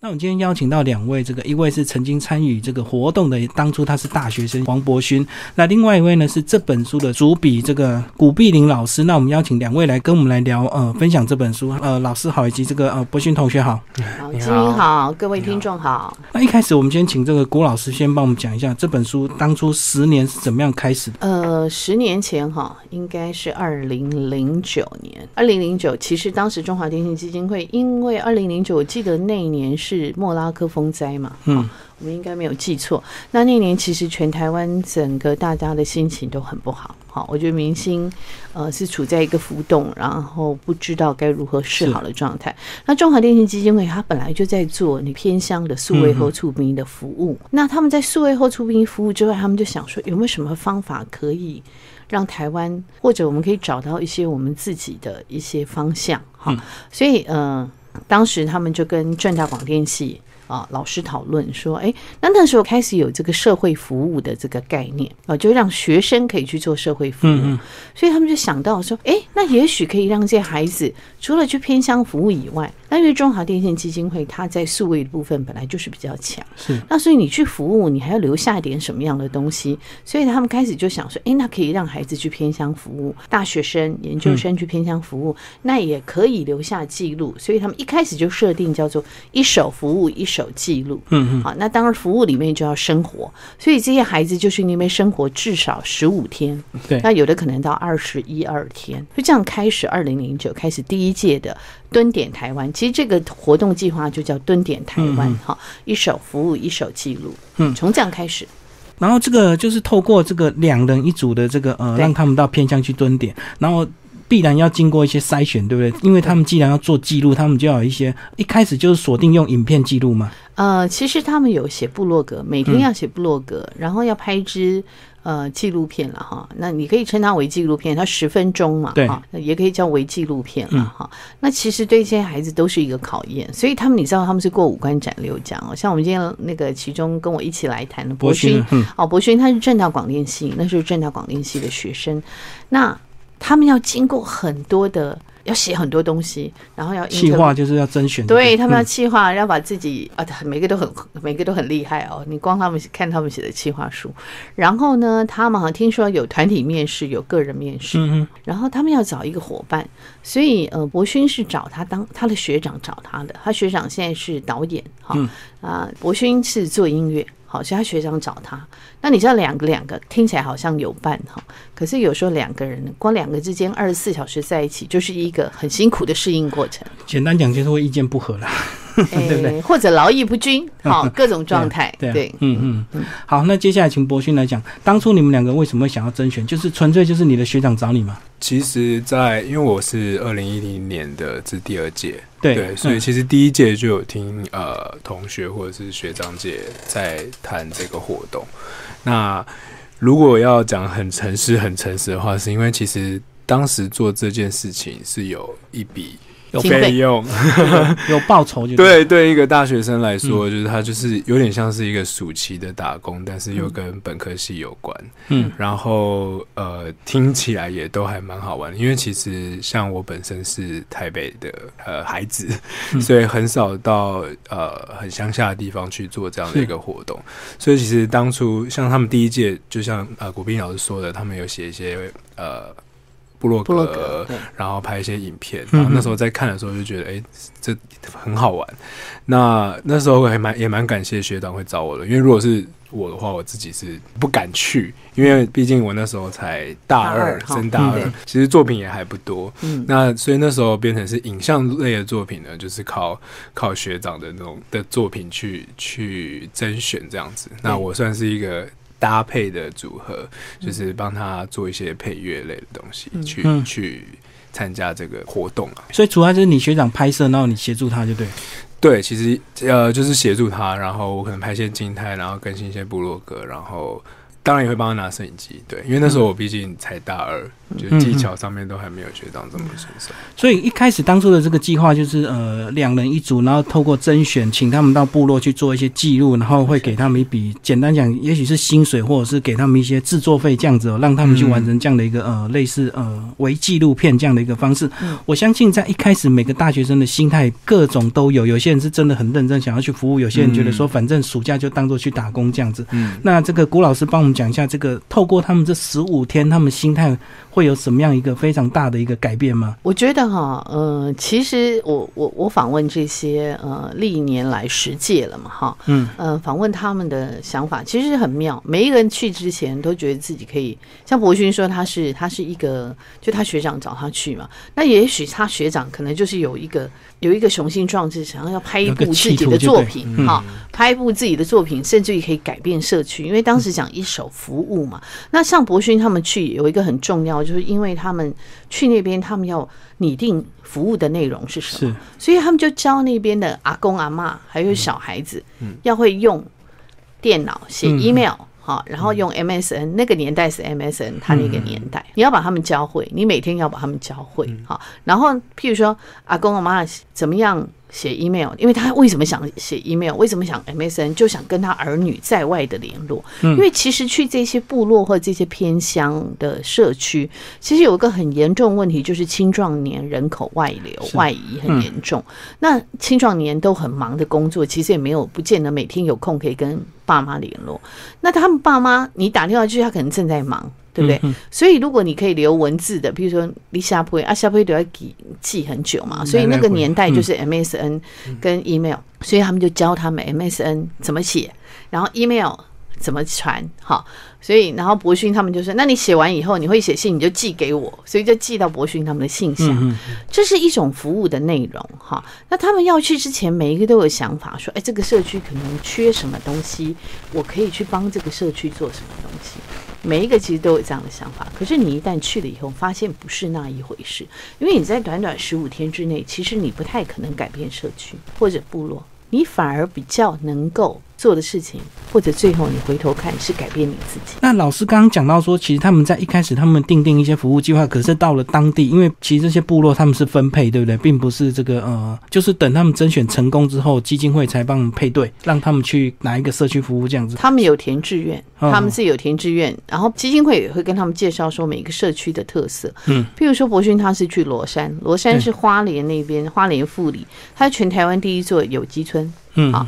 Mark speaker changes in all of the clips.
Speaker 1: 那我们今天邀请到两位，这个一位是曾经参与这个活动的，当初他是大学生黄博勋，那另外一位呢是这本书的主笔这个古碧玲老师。那我们邀请两位来跟我们来聊，呃，分享这本书。呃，老师好，以及这个呃博勋同学好。
Speaker 2: 好，金英好，各位听众好。
Speaker 1: 那一开始我们先请这个古老师先帮我们讲一下这本书当初十年是怎么样开始的。
Speaker 2: 呃，十年前哈，应该是二零零九年。二零零九，其实当时中华电信基金会，因为二零零九，我记得那一年是。是莫拉克风灾嘛？嗯，我们应该没有记错。那那年其实全台湾整个大家的心情都很不好。好，我觉得明星呃是处在一个浮动，然后不知道该如何是好的状态。那中华电信基金会它本来就在做你偏乡的数位后出兵的服务。那他们在数位后出兵服务之外，他们就想说有没有什么方法可以让台湾或者我们可以找到一些我们自己的一些方向？哈，所以嗯。当时他们就跟正大广电系啊老师讨论说，哎，那那时候开始有这个社会服务的这个概念啊，就让学生可以去做社会服务，所以他们就想到说，哎，那也许可以让这些孩子除了去偏乡服务以外。那因为中华电信基金会，它在数位的部分本来就是比较强，
Speaker 1: 是
Speaker 2: 那所以你去服务，你还要留下一点什么样的东西？所以他们开始就想说，哎，那可以让孩子去偏乡服务，大学生、研究生去偏乡服务，那也可以留下记录。所以他们一开始就设定叫做一手服务，一手记录。嗯嗯。好，那当然服务里面就要生活，所以这些孩子就是那边生活至少十五天，
Speaker 1: 对，
Speaker 2: 那有的可能到二十一二天，就这样开始。二零零九开始第一届的。蹲点台湾，其实这个活动计划就叫蹲点台湾，哈，一手服务，一手记录，嗯，从这样开始。
Speaker 1: 然后这个就是透过这个两人一组的这个呃，让他们到偏乡去蹲点，然后必然要经过一些筛选，对不对？因为他们既然要做记录，他们就要有一些一开始就是锁定用影片记录嘛。
Speaker 2: 呃，其实他们有写部落格，每天要写部落格，然后要拍一支。呃，纪录片了哈，那你可以称它为纪录片，它十分钟嘛，
Speaker 1: 对，
Speaker 2: 也可以叫为纪录片了哈。那其实对这些孩子都是一个考验，所以他们你知道他们是过五关斩六将哦。像我们今天那个其中跟我一起来谈的博勋，哦，博勋他是正大广电系，那是正大广电系的学生，那他们要经过很多的。要写很多东西，然后要
Speaker 1: 气划，就是要甄选。
Speaker 2: 对他们要气划，要把自己啊，每个都很每个都很厉害哦。你光他们看他们写的气划书，然后呢，他们好像听说有团体面试，有个人面试，嗯然后他们要找一个伙伴，所以呃，博勋是找他当他的学长找他的，他学长现在是导演，哈啊，博勋是做音乐。好，所以他学长找他。那你知道两个两个听起来好像有伴哈，可是有时候两个人光两个之间二十四小时在一起，就是一个很辛苦的适应过程。
Speaker 1: 简单讲就是会意见不合啦。对不对？
Speaker 2: 或者劳逸不均，好，各种状态。对，
Speaker 1: 嗯嗯嗯。好，那接下来请博勋来讲，当初你们两个为什么会想要甄选？就是纯粹就是你的学长找你吗？
Speaker 3: 其实，在因为我是二零一零年的，这第二届，
Speaker 1: 对，
Speaker 3: 所以其实第一届就有听呃同学或者是学长姐在谈这个活动。那如果要讲很诚实、很诚实的话，是因为其实当时做这件事情是有一笔。
Speaker 1: 有
Speaker 3: 费用，
Speaker 1: 有报酬就
Speaker 3: 对。对一个大学生来说，就是他就是有点像是一个暑期的打工，但是又跟本科系有关。嗯，然后呃，听起来也都还蛮好玩的。因为其实像我本身是台北的呃孩子，所以很少到呃很乡下的地方去做这样的一个活动。所以其实当初像他们第一届，就像呃古斌老师说的，他们有写一些呃。部落格，然后拍一些影片，然后那时候在看的时候就觉得，哎，这很好玩。那那时候还蛮也蛮感谢学长会找我的，因为如果是我的话，我自己是不敢去，因为毕竟我那时候才大二升大二，其实作品也还不多。嗯，那所以那时候变成是影像类的作品呢，就是靠靠学长的那种的作品去去甄选这样子。那我算是一个。搭配的组合就是帮他做一些配乐类的东西，去去参加这个活动啊。
Speaker 1: 所以主要就是你学长拍摄，然后你协助他就对。
Speaker 3: 对，其实呃就是协助他，然后我可能拍一些静态，然后更新一些部落格，然后。当然也会帮他拿摄影机，对，因为那时候我毕竟才大二，就技巧上面都还没有学到这么顺手。
Speaker 1: 所以一开始当初的这个计划就是呃两人一组，然后透过甄选，请他们到部落去做一些记录，然后会给他们一笔简单讲，也许是薪水，或者是给他们一些制作费这样子，哦让他们去完成这样的一个呃类似呃为纪录片这样的一个方式。我相信在一开始每个大学生的心态各种都有，有些人是真的很认真想要去服务，有些人觉得说反正暑假就当做去打工这样子。嗯，那这个古老师帮我们讲一下，这个透过他们这十五天，他们心态会有什么样一个非常大的一个改变吗？
Speaker 2: 我觉得哈，呃，其实我我我访问这些呃历年来十届了嘛，哈，嗯，呃，访问他们的想法其实很妙。每一个人去之前都觉得自己可以，像博勋说他是他是一个，就他学长找他去嘛，那也许他学长可能就是有一个有一个雄心壮志，想要要拍一部自己的作品，哈，拍一部自己的作品，甚至于可以改变社区，因为当时讲一手服务嘛。那像博勋他们去有一个很重要，就是因为他们去那边，他们要拟定服务的内容是什么，所以他们就教那边的阿公阿妈还有小孩子，要会用电脑写 email。好，然后用 MSN，那个年代是 MSN，他那个年代，你要把他们教会，你每天要把他们教会。好，然后譬如说阿公阿妈怎么样？写 email，因为他为什么想写 email？为什么想 MSN？就想跟他儿女在外的联络。因为其实去这些部落或这些偏乡的社区，其实有一个很严重问题，就是青壮年人口外流、外移很严重。那青壮年都很忙的工作，其实也没有不见得每天有空可以跟爸妈联络。那他们爸妈，你打电话去，他可能正在忙。对不对？所以如果你可以留文字的，比如说你下铺啊，下铺都要记记很久嘛。所以那个年代就是 MSN 跟 email，所以他们就教他们 MSN 怎么写，然后 email 怎么传。好，所以然后博勋他们就说：“那你写完以后，你会写信，你就寄给我，所以就寄到博勋他们的信箱。这是一种服务的内容哈。那他们要去之前，每一个都有想法，说：哎，这个社区可能缺什么东西，我可以去帮这个社区做什么东西。”每一个其实都有这样的想法，可是你一旦去了以后，发现不是那一回事，因为你在短短十五天之内，其实你不太可能改变社区或者部落，你反而比较能够。做的事情，或者最后你回头看是改变你自己。
Speaker 1: 那老师刚刚讲到说，其实他们在一开始他们定定一些服务计划，可是到了当地，因为其实这些部落他们是分配，对不对？并不是这个呃，就是等他们甄选成功之后，基金会才帮配对，让他们去哪一个社区服务这样子。
Speaker 2: 他们有填志愿，他们是有填志愿，然后基金会也会跟他们介绍说每个社区的特色。嗯，譬如说博勋他是去罗山，罗山是花莲那边，花莲富里，它是全台湾第一座有机村。嗯啊。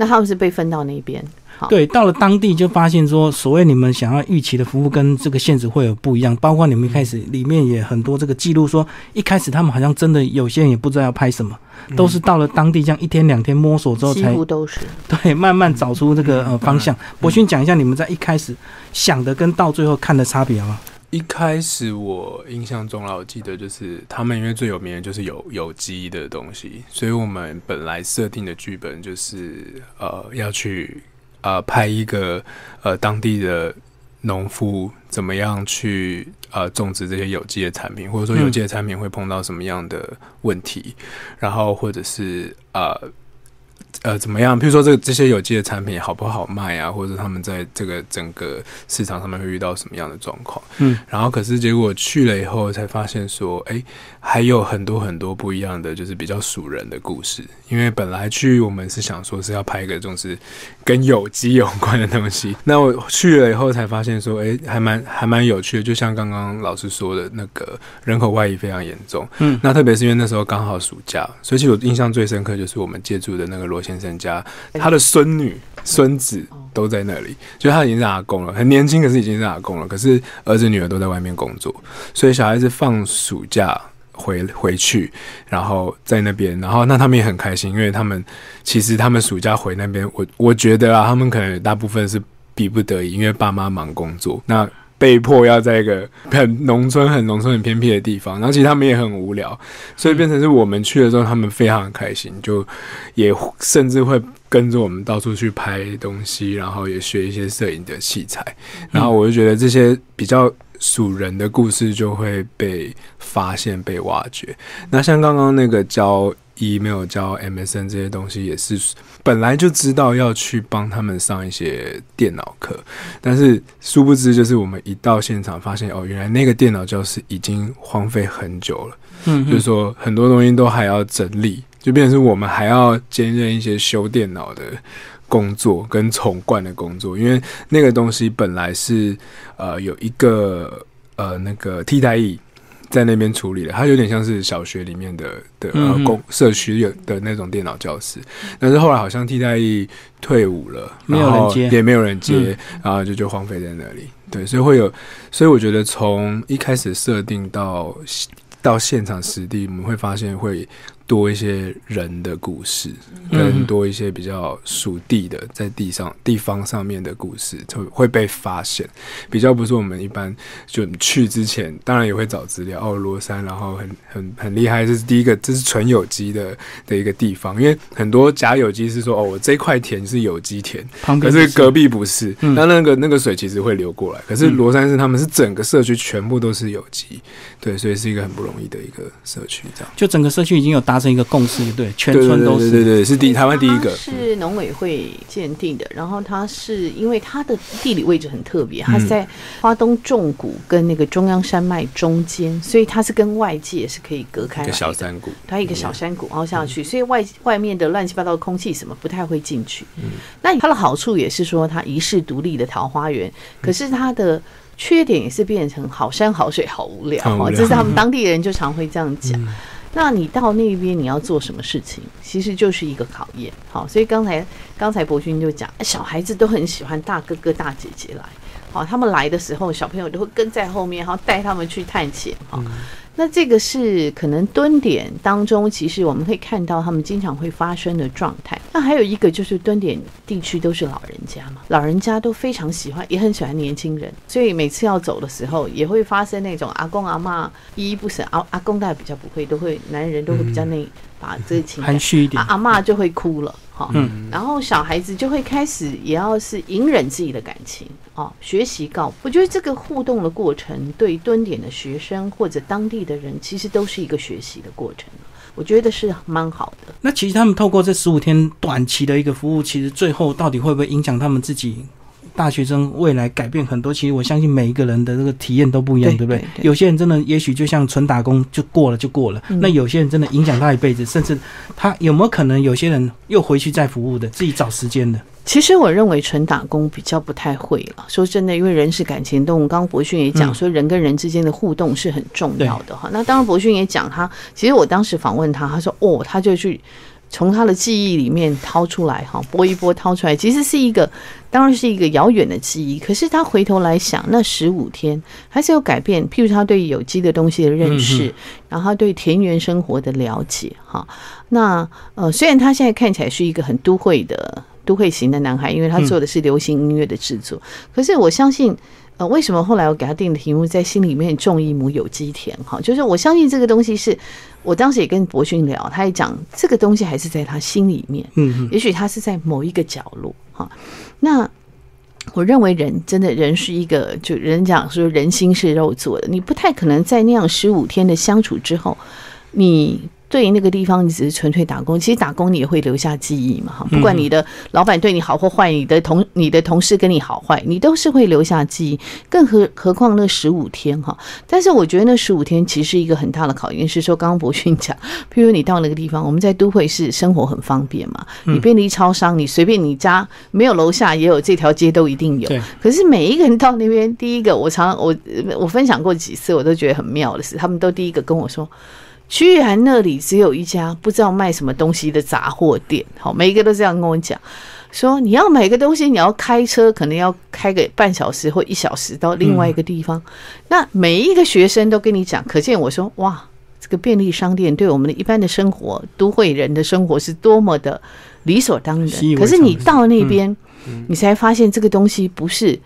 Speaker 2: 那他们是被分到那边，
Speaker 1: 对，到了当地就发现说，所谓你们想要预期的服务跟这个现实会有不一样，包括你们一开始里面也很多这个记录说，一开始他们好像真的有些人也不知道要拍什么，都是到了当地这样一天两天摸索之后才，
Speaker 2: 几乎都是
Speaker 1: 对，慢慢找出这个呃方向。博勋讲一下你们在一开始想的跟到最后看的差别吗？
Speaker 3: 一开始我印象中啦，我记得就是他们因为最有名的就是有有机的东西，所以我们本来设定的剧本就是呃要去呃拍一个呃当地的农夫怎么样去呃种植这些有机的产品，或者说有机的产品会碰到什么样的问题，然后或者是呃。呃，怎么样？譬如说，这这些有机的产品好不好卖啊？或者他们在这个整个市场上面会遇到什么样的状况？嗯，然后可是结果去了以后，才发现说，哎，还有很多很多不一样的，就是比较属人的故事。因为本来去我们是想说是要拍一个就是跟有机有关的东西，那我去了以后才发现说，哎，还蛮还蛮有趣的。就像刚刚老师说的那个人口外移非常严重。嗯，那特别是因为那时候刚好暑假，所以其实我印象最深刻就是我们借住的那个罗。先生家，他的孙女、孙子都在那里，就他已经是阿公了，很年轻，可是已经是阿公了。可是儿子、女儿都在外面工作，所以小孩子放暑假回回去，然后在那边，然后那他们也很开心，因为他们其实他们暑假回那边，我我觉得啊，他们可能大部分是逼不得已，因为爸妈忙工作，那。被迫要在一个很农村、很农村、很偏僻的地方，然后其实他们也很无聊，所以变成是我们去的时候，他们非常开心，就也甚至会跟着我们到处去拍东西，然后也学一些摄影的器材。然后我就觉得这些比较属人的故事就会被发现、被挖掘。那像刚刚那个教。Email 没有教 MSN 这些东西，也是本来就知道要去帮他们上一些电脑课，但是殊不知，就是我们一到现场发现，哦，原来那个电脑教室已经荒废很久了。嗯，就是说很多东西都还要整理，就变成是我们还要兼任一些修电脑的工作跟重灌的工作，因为那个东西本来是呃有一个呃那个替代役。在那边处理了，它有点像是小学里面的的呃公社区有的那种电脑教室，但是后来好像替代役退伍了，
Speaker 1: 没有人接，
Speaker 3: 也没有人接，然后就就荒废在那里。对，所以会有，所以我觉得从一开始设定到到现场实地，我们会发现会。多一些人的故事，更多一些比较属地的，在地上地方上面的故事，就会被发现。比较不是我们一般就去之前，当然也会找资料。哦，罗山，然后很很很厉害，这是第一个，这是纯有机的的一个地方。因为很多假有机是说，哦，我这块田是有机田，可是隔壁不是。那那个那个水其实会流过来。可是罗山是他们是整个社区全部都是有机，对，所以是一个很不容易的一个社区。这样，
Speaker 1: 就整个社区已经有达。成一个共识，对，全村都是，
Speaker 3: 对对对，是第台湾第一个，
Speaker 2: 是农委会鉴定的。然后它是因为它的地理位置很特别，它在花东重谷跟那个中央山脉中间，所以它是跟外界是可以隔开。
Speaker 3: 一个小山谷，
Speaker 2: 它一个小山谷凹下去，所以外外面的乱七八糟的空气什么不太会进去。嗯，那它的好处也是说它一世独立的桃花源，可是它的缺点也是变成好山好水好无聊啊，这是他们当地人就常会这样讲。那你到那边你要做什么事情，其实就是一个考验。好，所以刚才刚才博勋就讲，小孩子都很喜欢大哥哥大姐姐来。好，他们来的时候，小朋友都会跟在后面，然后带他们去探险。好。那这个是可能蹲点当中，其实我们可以看到他们经常会发生的状态。那还有一个就是蹲点地区都是老人家嘛，老人家都非常喜欢，也很喜欢年轻人，所以每次要走的时候，也会发生那种阿公阿妈依依不舍。阿阿公大概比较不会，都会男人都会比较那把这个情
Speaker 1: 含蓄一点，
Speaker 2: 阿妈就会哭了。嗯，然后小孩子就会开始也要是隐忍自己的感情哦，学习告。我觉得这个互动的过程，对蹲点的学生或者当地的人，其实都是一个学习的过程。我觉得是蛮好的。
Speaker 1: 那其实他们透过这十五天短期的一个服务，其实最后到底会不会影响他们自己？大学生未来改变很多，其实我相信每一个人的这个体验都不一样，对不对？有些人真的也许就像纯打工就过了就过了，那有些人真的影响他一辈子，甚至他有没有可能有些人又回去再服务的，自己找时间的？
Speaker 2: 其实我认为纯打工比较不太会了。说真的，因为人是感情动物，刚刚博勋也讲说人跟人之间的互动是很重要的哈。那当然博勋也讲他，其实我当时访问他，他说哦，他就去。从他的记忆里面掏出来，哈，拨一拨掏出来，其实是一个，当然是一个遥远的记忆。可是他回头来想，那十五天还是有改变。譬如他对有机的东西的认识，然后他对田园生活的了解，哈。那呃，虽然他现在看起来是一个很都会的都会型的男孩，因为他做的是流行音乐的制作，可是我相信。呃，为什么后来我给他定的题目在心里面种一亩有机田？哈，就是我相信这个东西是，我当时也跟博勋聊，他也讲这个东西还是在他心里面，嗯，也许他是在某一个角落，哈。那我认为人真的人是一个，就人讲说人心是肉做的，你不太可能在那样十五天的相处之后，你。对于那个地方，你只是纯粹打工。其实打工你也会留下记忆嘛，哈。不管你的老板对你好或坏，你的同你的同事跟你好坏，你都是会留下记忆。更何何况那十五天哈。但是我觉得那十五天其实一个很大的考验是说，刚刚博勋讲，譬如你到那个地方，我们在都会是生活很方便嘛，你便利超商，你随便你家没有楼下也有这条街都一定有。可是每一个人到那边，第一个我常我我分享过几次，我都觉得很妙的是，他们都第一个跟我说。居然那里只有一家不知道卖什么东西的杂货店，好，每一个都这样跟我讲，说你要买个东西，你要开车，可能要开个半小时或一小时到另外一个地方。那每一个学生都跟你讲，可见我说哇，这个便利商店对我们的一般的生活，都会人的生活是多么的理所当然。可是你到那边，你才发现这个东西不是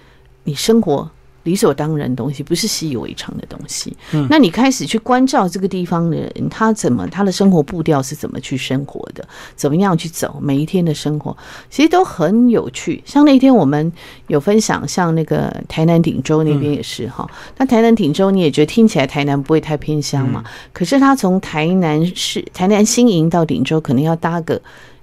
Speaker 2: 你生活理所当然的东西，不是习以为常的东西。嗯，那你开始去关照这个地方的人，他怎么他的生活步调是怎么去生活的，怎么样去走每一天的生活，其实都很有趣。像那天我们有分享，像那个台南顶洲那边也是哈。那台南顶洲你也觉得听起来台南不会太偏乡嘛？可是他从台南市台南新营到顶洲，可能要搭个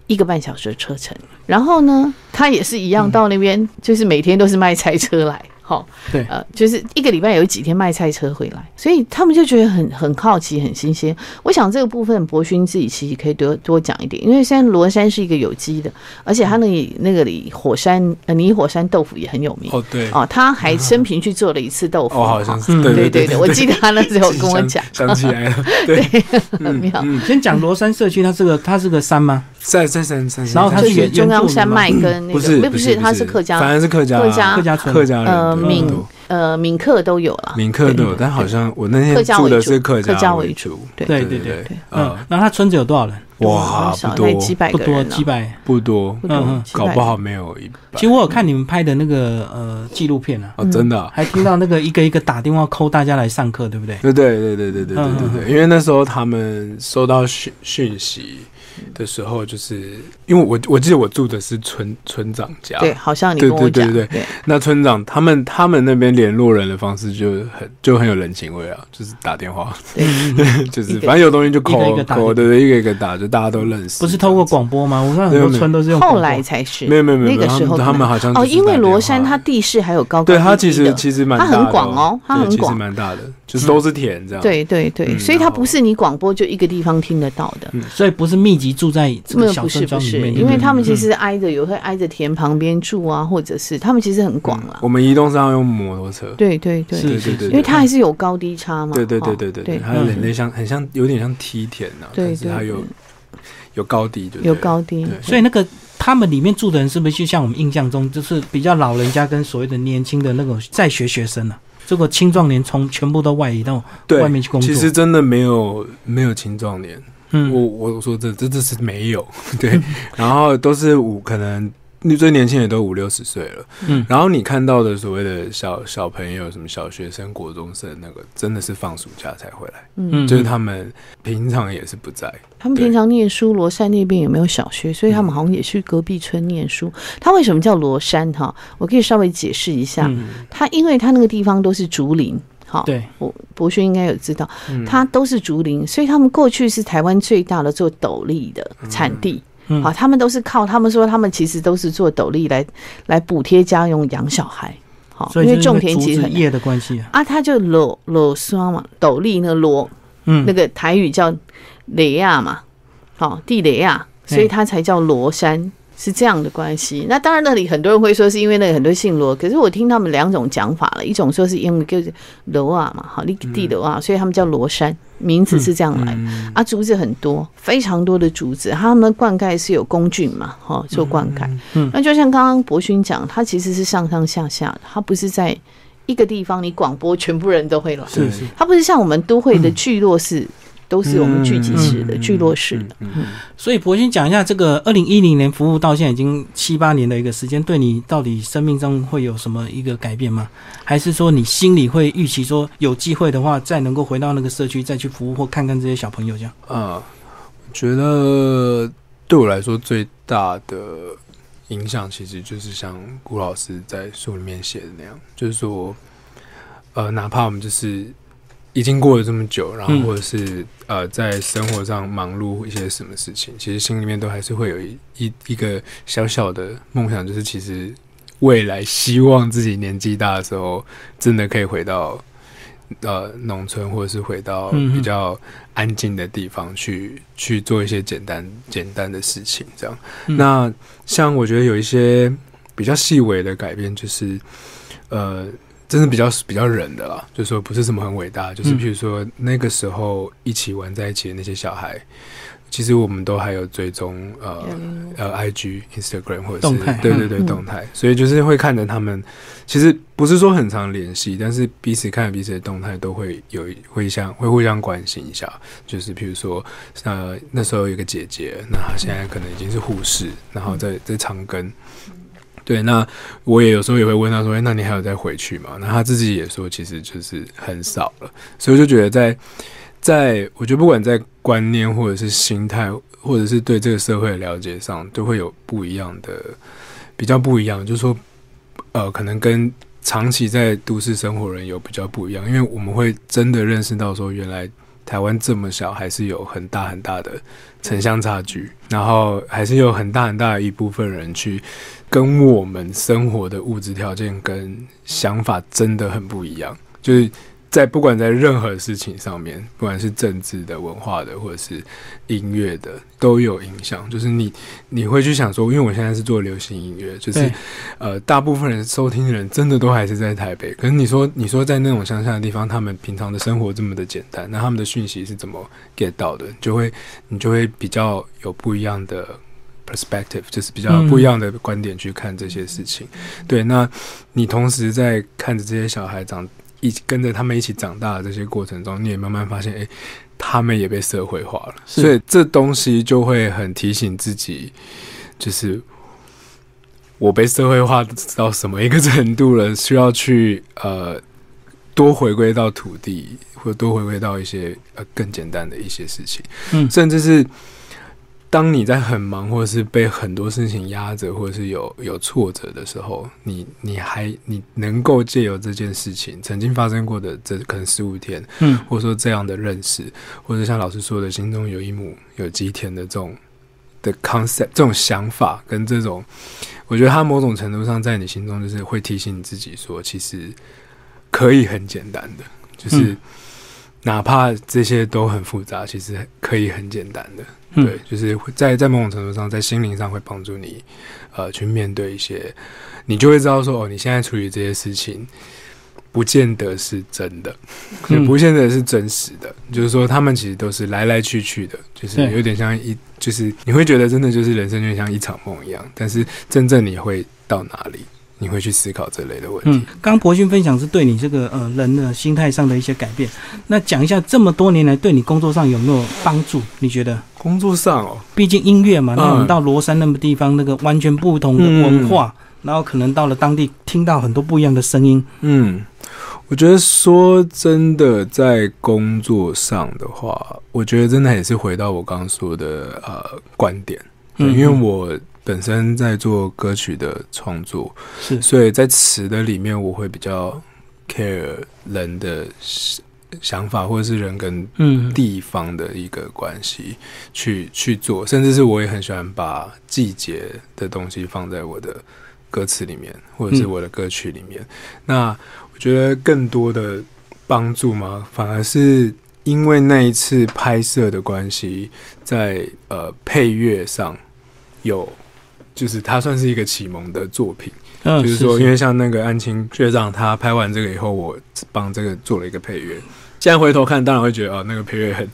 Speaker 2: 一个半小时的车程。然后呢，他也是一样到那边，就是每天都是卖菜车来。好，
Speaker 1: 对，
Speaker 2: 呃，就是一个礼拜有几天卖菜车回来，所以他们就觉得很很好奇、很新鲜。我想这个部分博勋自己其实可以多多讲一点，因为现在罗山是一个有机的，而且他那里那个里火山呃泥火山豆腐也很有名
Speaker 3: 哦，对，
Speaker 2: 哦，他还生平去做了一次豆腐，
Speaker 3: 哦，好像是，
Speaker 2: 对对对对，我记得他那时候跟我讲，
Speaker 3: 想起来了，
Speaker 2: 对，很妙。
Speaker 1: 先讲罗山社区，它是个它是个山吗？
Speaker 3: 在在山山，
Speaker 1: 然后它是
Speaker 2: 中央山脉跟那个不
Speaker 3: 是
Speaker 2: 不是，它是客家，
Speaker 3: 反正是客家
Speaker 2: 客家
Speaker 1: 客家村
Speaker 3: 客家
Speaker 2: 呃闽呃闽客都有了，
Speaker 3: 闽客都有，但好像我那天住的是
Speaker 2: 客
Speaker 3: 家
Speaker 2: 为
Speaker 3: 主，
Speaker 2: 对
Speaker 1: 对对对，嗯，那他村子有多少人？
Speaker 3: 哇，不多，
Speaker 2: 几百
Speaker 1: 不多，几百
Speaker 3: 不多，嗯，搞不好没有一百。
Speaker 1: 其实我有看你们拍的那个呃纪录片啊，
Speaker 3: 哦，真的，
Speaker 1: 还听到那个一个一个打电话 call 大家来上课，对不对？
Speaker 3: 对对对对对对对对对，因为那时候他们收到讯讯息。的时候，就是因为我我记得我住的是村村长家，
Speaker 2: 对，好像你跟我
Speaker 3: 讲，对对对。那村长他们他们那边联络人的方式就很就很有人情味啊，就是打电话，
Speaker 2: 对，
Speaker 3: 就是反正有东西就口口对对，一个一个打，就大家都认识。
Speaker 1: 不是透过广播吗？我看很多村都是用。
Speaker 2: 后来才是，
Speaker 3: 没有没有没有，
Speaker 2: 那个时候
Speaker 3: 他们好像
Speaker 2: 哦，因为罗山它地势还有高高
Speaker 3: 对它其实其实蛮
Speaker 2: 它很广哦，它很广，
Speaker 3: 蛮大的，就是都是田这样。
Speaker 2: 对对对，所以它不是你广播就一个地方听得到的，
Speaker 1: 所以不是密集住在。
Speaker 2: 不是不是，因为他们其实挨着，有会挨着田旁边住啊，或者是他们其实很广啊。
Speaker 3: 我们移动是要用摩托车，
Speaker 2: 对对对
Speaker 3: 对对对，
Speaker 2: 因为它还是有高低差嘛。
Speaker 3: 对对对对对对，它有点像很像有点像梯田呐，但是它有有高低，
Speaker 2: 有高低。
Speaker 1: 所以那个他们里面住的人是不是就像我们印象中，就是比较老人家跟所谓的年轻的那种在学学生呢？这个青壮年从全部都外移到外面去工作，
Speaker 3: 其实真的没有没有青壮年。嗯，我我说这这这是没有。对，然后都是五可能你最年轻也都五六十岁了，嗯，然后你看到的所谓的小小朋友什么小学生、国中生那个真的是放暑假才回来，嗯，就是他们平常也是不在，
Speaker 2: 他们平常念书，罗山那边有没有小学？所以他们好像也去隔壁村念书。他为什么叫罗山？哈，我可以稍微解释一下，他因为他那个地方都是竹林。好，
Speaker 1: 对，
Speaker 2: 我博轩应该有知道，它都是竹林，所以他们过去是台湾最大的做斗笠的产地。好，他们都是靠他们说，他们其实都是做斗笠来来补贴家用养小孩。好，因为种田其实
Speaker 1: 叶的关系
Speaker 2: 啊，他就裸裸刷嘛，斗笠那罗，嗯，那个台语叫雷亚嘛，好地雷亚，所以它才叫罗山。是这样的关系，那当然那里很多人会说是因为那里很多姓罗，可是我听他们两种讲法了，一种说是因为就是罗啊嘛，好，地罗啊，所以他们叫罗山，名字是这样来。啊，竹子很多，非常多的竹子，他们灌溉是有工具嘛，哈，做灌溉。嗯，那就像刚刚博勋讲，他其实是上上下下的，他不是在一个地方，你广播全部人都会来，
Speaker 1: 是是，
Speaker 2: 他不是像我们都会的聚落式。都是我们聚集式的聚落式的，
Speaker 1: 所以博鑫讲一下这个二零一零年服务到现在已经七八年的一个时间，对你到底生命中会有什么一个改变吗？还是说你心里会预期说有机会的话，再能够回到那个社区再去服务或看看这些小朋友这样？
Speaker 3: 啊，觉得对我来说最大的影响，其实就是像顾老师在书里面写的那样，就是说，呃，哪怕我们就是。已经过了这么久，然后或者是呃，在生活上忙碌一些什么事情，其实心里面都还是会有一一一个小小的梦想，就是其实未来希望自己年纪大的时候，真的可以回到呃农村，或者是回到比较安静的地方去去做一些简单简单的事情。这样，那像我觉得有一些比较细微的改变，就是呃。真的比较比较忍的啦，就说不是什么很伟大，就是譬如说那个时候一起玩在一起的那些小孩，其实我们都还有追踪呃呃 I G Instagram 或者是对对对动态，所以就是会看着他们，其实不是说很常联系，但是彼此看彼此的动态都会有会相会互相关心一下，就是譬如说呃那时候有个姐姐，那她现在可能已经是护士，然后在在长庚。对，那我也有时候也会问他说：“哎，那你还有再回去吗？”那他自己也说，其实就是很少了。所以我就觉得，在在我觉得不管在观念或者是心态，或者是对这个社会的了解上，都会有不一样的，比较不一样。就是说，呃，可能跟长期在都市生活人有比较不一样，因为我们会真的认识到说，原来。台湾这么小，还是有很大很大的城乡差距，然后还是有很大很大一部分人去跟我们生活的物质条件跟想法真的很不一样，就是。在不管在任何事情上面，不管是政治的、文化的，或者是音乐的，都有影响。就是你你会去想说，因为我现在是做流行音乐，就是呃，大部分人收听的人真的都还是在台北。可是你说你说在那种乡下的地方，他们平常的生活这么的简单，那他们的讯息是怎么 get 到的？就会你就会比较有不一样的 perspective，就是比较不一样的观点去看这些事情。对，那你同时在看着这些小孩长。一起跟着他们一起长大的这些过程中，你也慢慢发现，哎，他们也被社会化了。所以这东西就会很提醒自己，就是我被社会化到什么一个程度了，需要去呃多回归到土地，或多回归到一些呃更简单的一些事情，嗯，甚至是。当你在很忙，或者是被很多事情压着，或者是有有挫折的时候，你你还你能够借由这件事情曾经发生过的这可能十五天，嗯，或者说这样的认识，或者像老师说的，心中有一亩有吉田的这种的 concept，这种想法跟这种，我觉得它某种程度上在你心中就是会提醒你自己说，其实可以很简单的，就是哪怕这些都很复杂，其实可以很简单的。对，就是在在某种程度上，在心灵上会帮助你，呃，去面对一些，你就会知道说，哦，你现在处理这些事情，不见得是真的，也不见得是真实的。就是说，他们其实都是来来去去的，就是有点像一，就是你会觉得真的就是人生就像一场梦一样，但是真正你会到哪里？你会去思考这类的问题。嗯，
Speaker 1: 刚博勋分享是对你这个呃人的心态上的一些改变。那讲一下这么多年来对你工作上有没有帮助？你觉得
Speaker 3: 工作上哦，
Speaker 1: 毕竟音乐嘛，那我们到罗山那么地方，那个完全不同的文化，然后可能到了当地听到很多不一样的声音。
Speaker 3: 嗯，我觉得说真的，在工作上的话，我觉得真的也是回到我刚刚说的呃观点，因为我。本身在做歌曲的创作，
Speaker 1: 是，
Speaker 3: 所以在词的里面，我会比较 care 人的想法，或者是人跟地方的一个关系去去做，甚至是我也很喜欢把季节的东西放在我的歌词里面，或者是我的歌曲里面。那我觉得更多的帮助嘛，反而是因为那一次拍摄的关系，在呃配乐上有。就是他算是一个启蒙的作品，就是说，因为像那个安青学长，他拍完这个以后，我帮这个做了一个配乐。现在回头看，当然会觉得哦，那个配乐很、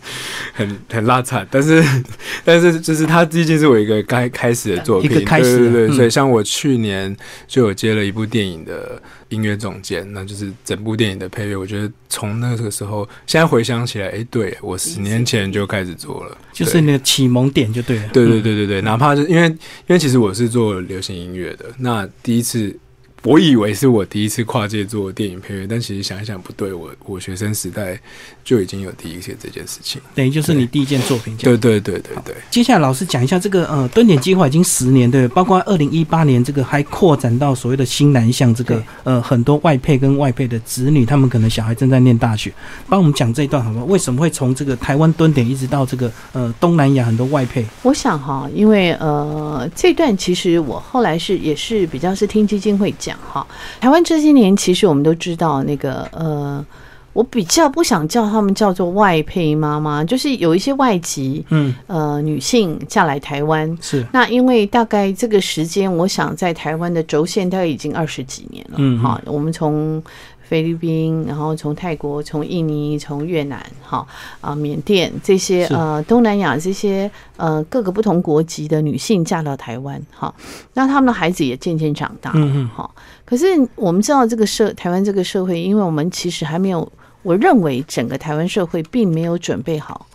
Speaker 3: 很、很拉惨。但是，但是，就是它毕竟是我一个该开始的作品，
Speaker 1: 对对
Speaker 3: 对。所以，像我去年就有接了一部电影的音乐总监，那就是整部电影的配乐。我觉得从那个时候，现在回想起来，哎，对我十年前就开始做了，
Speaker 1: 就是那个启蒙点就对了。
Speaker 3: 对对对对对，哪怕是因为，因为其实我是做流行音乐的，那第一次。我以为是我第一次跨界做电影配乐，但其实想一想不对，我我学生时代就已经有第一件这件事情，
Speaker 1: 等于就是你第一件作品。
Speaker 3: 对对对对对。
Speaker 1: 接下来老师讲一下这个呃蹲点计划已经十年对，包括二零一八年这个还扩展到所谓的新南向这个呃很多外配跟外配的子女，他们可能小孩正在念大学，帮我们讲这一段好吗？为什么会从这个台湾蹲点一直到这个呃东南亚很多外配？
Speaker 2: 我想哈，因为呃这段其实我后来是也是比较是听基金会讲。哈，台湾这些年其实我们都知道，那个呃，我比较不想叫他们叫做外配妈妈，就是有一些外籍，嗯，呃，女性嫁来台湾
Speaker 1: 是。
Speaker 2: 那，因为大概这个时间，我想在台湾的轴线大概已经二十几年了，嗯，好，我们从。菲律宾，然后从泰国、从印尼、从越南，哈啊，缅甸这些呃东南亚这些呃各个不同国籍的女性嫁到台湾，哈，那他们的孩子也渐渐长大，哈。可是我们知道这个社台湾这个社会，因为我们其实还没有，我认为整个台湾社会并没有准备好，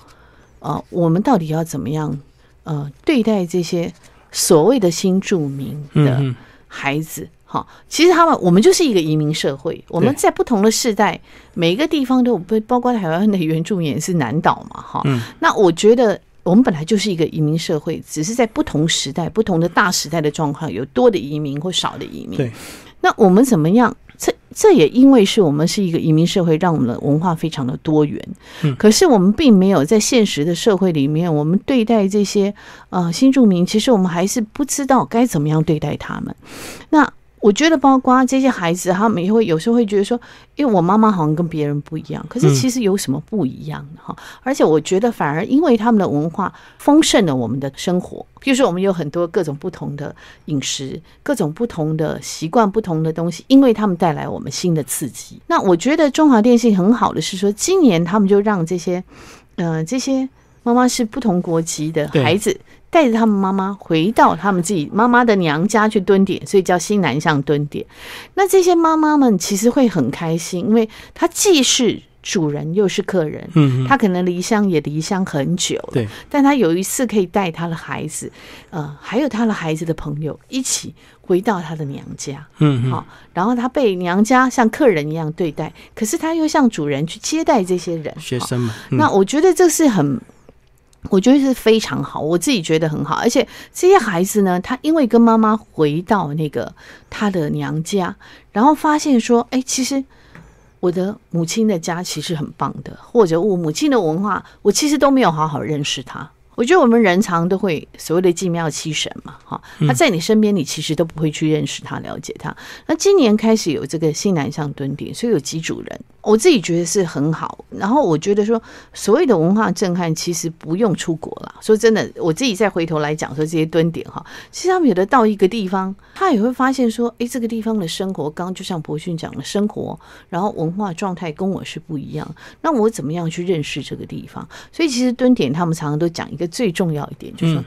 Speaker 2: 呃，我们到底要怎么样呃对待这些所谓的新住民的孩子。哈，其实他们我们就是一个移民社会，我们在不同的世代，每一个地方都有，包括台湾的原住民也是南岛嘛，哈。那我觉得我们本来就是一个移民社会，只是在不同时代、不同的大时代的状况，有多的移民或少的移民。
Speaker 1: 对，
Speaker 2: 那我们怎么样？这这也因为是我们是一个移民社会，让我们的文化非常的多元。嗯，可是我们并没有在现实的社会里面，我们对待这些呃新住民，其实我们还是不知道该怎么样对待他们。那我觉得，包括这些孩子，他们也会有时候会觉得说，因为我妈妈好像跟别人不一样。可是其实有什么不一样的哈？而且我觉得，反而因为他们的文化丰盛了我们的生活。比如说，我们有很多各种不同的饮食，各种不同的习惯，不同的东西，因为他们带来我们新的刺激。那我觉得中华电信很好的是说，今年他们就让这些，呃，这些妈妈是不同国籍的孩子。带着他们妈妈回到他们自己妈妈的娘家去蹲点，所以叫新南向蹲点。那这些妈妈们其实会很开心，因为她既是主人又是客人。嗯，她可能离乡也离乡很久了，
Speaker 1: 对。
Speaker 2: 但她有一次可以带她的孩子，呃，还有她的孩子的朋友一起回到她的娘家。嗯，好。然后她被娘家像客人一样对待，可是她又像主人去接待这些人
Speaker 1: 学生们。
Speaker 2: 那我觉得这是很。我觉得是非常好，我自己觉得很好，而且这些孩子呢，他因为跟妈妈回到那个他的娘家，然后发现说，哎，其实我的母亲的家其实很棒的，或者我母亲的文化，我其实都没有好好认识他。我觉得我们人常都会所谓的祭庙七神嘛，哈，他在你身边，你其实都不会去认识他、了解他。那今年开始有这个新南向蹲点，所以有几组人。我自己觉得是很好，然后我觉得说，所谓的文化震撼其实不用出国了。说真的，我自己再回头来讲说这些蹲点哈，其实他们有的到一个地方，他也会发现说，哎，这个地方的生活，刚刚就像博讯讲的，生活，然后文化状态跟我是不一样。那我怎么样去认识这个地方？所以其实蹲点他们常常都讲一个最重要一点，就是说，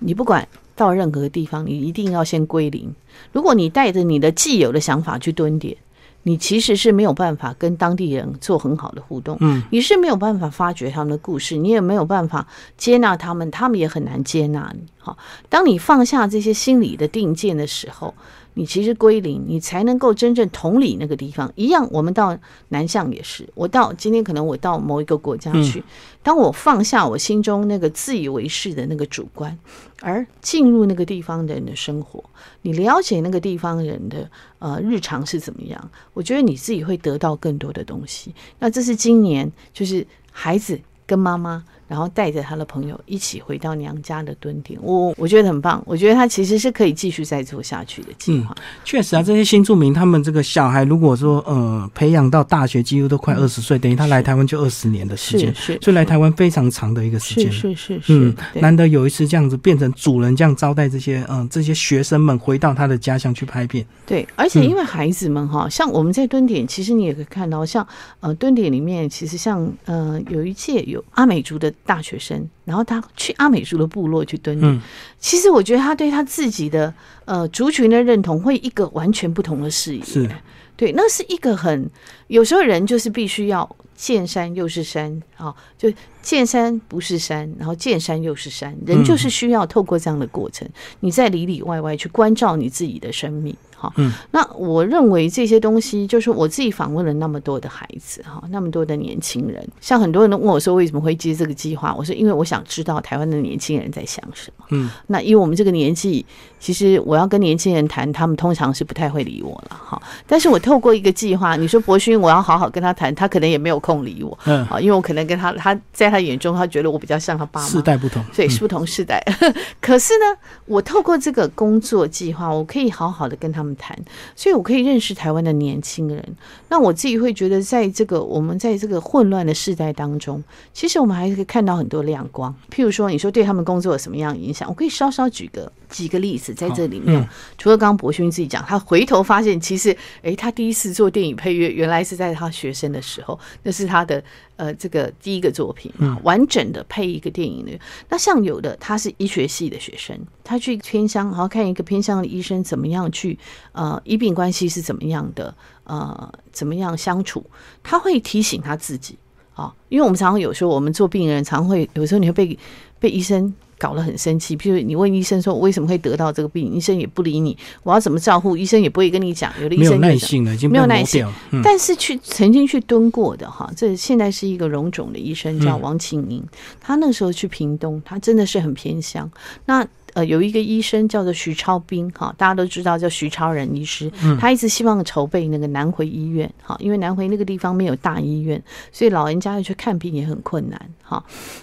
Speaker 2: 你不管到任何地方，你一定要先归零。如果你带着你的既有的想法去蹲点。你其实是没有办法跟当地人做很好的互动，嗯，你是没有办法发掘他们的故事，你也没有办法接纳他们，他们也很难接纳你。好，当你放下这些心理的定见的时候。你其实归零，你才能够真正同理那个地方。一样，我们到南向也是。我到今天可能我到某一个国家去，当我放下我心中那个自以为是的那个主观，而进入那个地方的人的生活，你了解那个地方人的呃日常是怎么样，我觉得你自己会得到更多的东西。那这是今年就是孩子跟妈妈。然后带着他的朋友一起回到娘家的蹲点，我我觉得很棒。我觉得他其实是可以继续再做下去的计划。
Speaker 1: 确实啊，这些新住民他们这个小孩，如果说呃培养到大学，几乎都快二十岁，等于他来台湾就二十年的时间，
Speaker 2: 是，
Speaker 1: 所以来台湾非常长的一个时间。
Speaker 2: 是是是，嗯，
Speaker 1: 难得有一次这样子变成主人这样招待这些嗯这些学生们回到他的家乡去拍片。
Speaker 2: 对，而且因为孩子们哈，像我们在蹲点，其实你也可以看到，像呃蹲点里面，其实像呃有一届有阿美族的。大学生，然后他去阿美族的部落去蹲点。其实我觉得他对他自己的呃族群的认同会一个完全不同的视野。
Speaker 1: 是，
Speaker 2: 对，那是一个很有时候人就是必须要见山又是山啊，就见山不是山，然后见山又是山，人就是需要透过这样的过程，你在里里外外去关照你自己的生命。嗯，那我认为这些东西，就是我自己访问了那么多的孩子，哈，那么多的年轻人，像很多人都问我说，为什么会接这个计划？我说，因为我想知道台湾的年轻人在想什么。嗯，那因为我们这个年纪，其实我要跟年轻人谈，他们通常是不太会理我了，哈。但是我透过一个计划，你说博勋，我要好好跟他谈，他可能也没有空理我，嗯，啊，因为我可能跟他，他在他眼中，他觉得我比较像他爸妈，
Speaker 1: 世代不同，
Speaker 2: 所以是不同世代。可是呢，我透过这个工作计划，我可以好好的跟他们。谈，所以我可以认识台湾的年轻人。那我自己会觉得，在这个我们在这个混乱的时代当中，其实我们还是可以看到很多亮光。譬如说，你说对他们工作有什么样影响？我可以稍稍举个几个例子在这里面。除了刚刚博勋自己讲，他回头发现，其实，诶，他第一次做电影配乐，原来是在他学生的时候，那是他的。呃，这个第一个作品，完整的配一个电影的。那像有的他是医学系的学生，他去偏乡，然后看一个偏乡的医生怎么样去呃医病关系是怎么样的，呃怎么样相处，他会提醒他自己啊，因为我们常常有时候我们做病人，常会有时候你会被被医生搞得很生气。譬如你问医生说我为什么会得到这个病，医生也不理你，我要怎么照顾，医生也不会跟你讲。有的医生
Speaker 1: 没有
Speaker 2: 生
Speaker 1: 耐性了，已经
Speaker 2: 没有耐性
Speaker 1: 嗯
Speaker 2: 但是去曾经去蹲过的哈，这现在是一个荣总的医生叫
Speaker 1: 嗯
Speaker 2: 王庆英，他那时候去屏东，他真的是很偏乡。那呃，有一个医生叫做徐超斌，哈，大家都知道叫徐超人医师，
Speaker 1: 嗯
Speaker 2: 他一直希望筹备那个南回医院，哈，因为南回那个地方没有大医院，所以老人家要去看病也很困难，哈。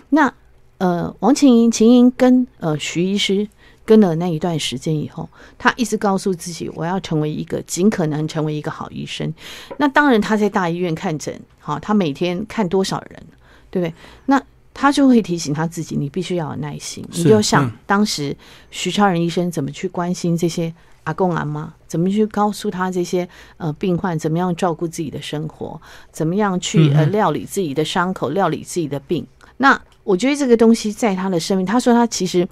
Speaker 2: 那呃，王琴莹，琴莹跟呃徐医师跟了那一段时间以后，他一直告诉自己，我要成为一个尽可能成为一个好医生。那当然，他在大医院看诊，好，他每天看多少人，对不对？那他就会提醒他自己，你必须要有耐心。你就像
Speaker 1: 嗯
Speaker 2: 当时徐超人医生怎么去关心这些阿公阿妈，怎么去告诉他这些呃病患怎么样照顾自己的生活，怎么样去呃料理自己的伤口，料理自己的病。那我觉得这个东西在他的生命，他说他其实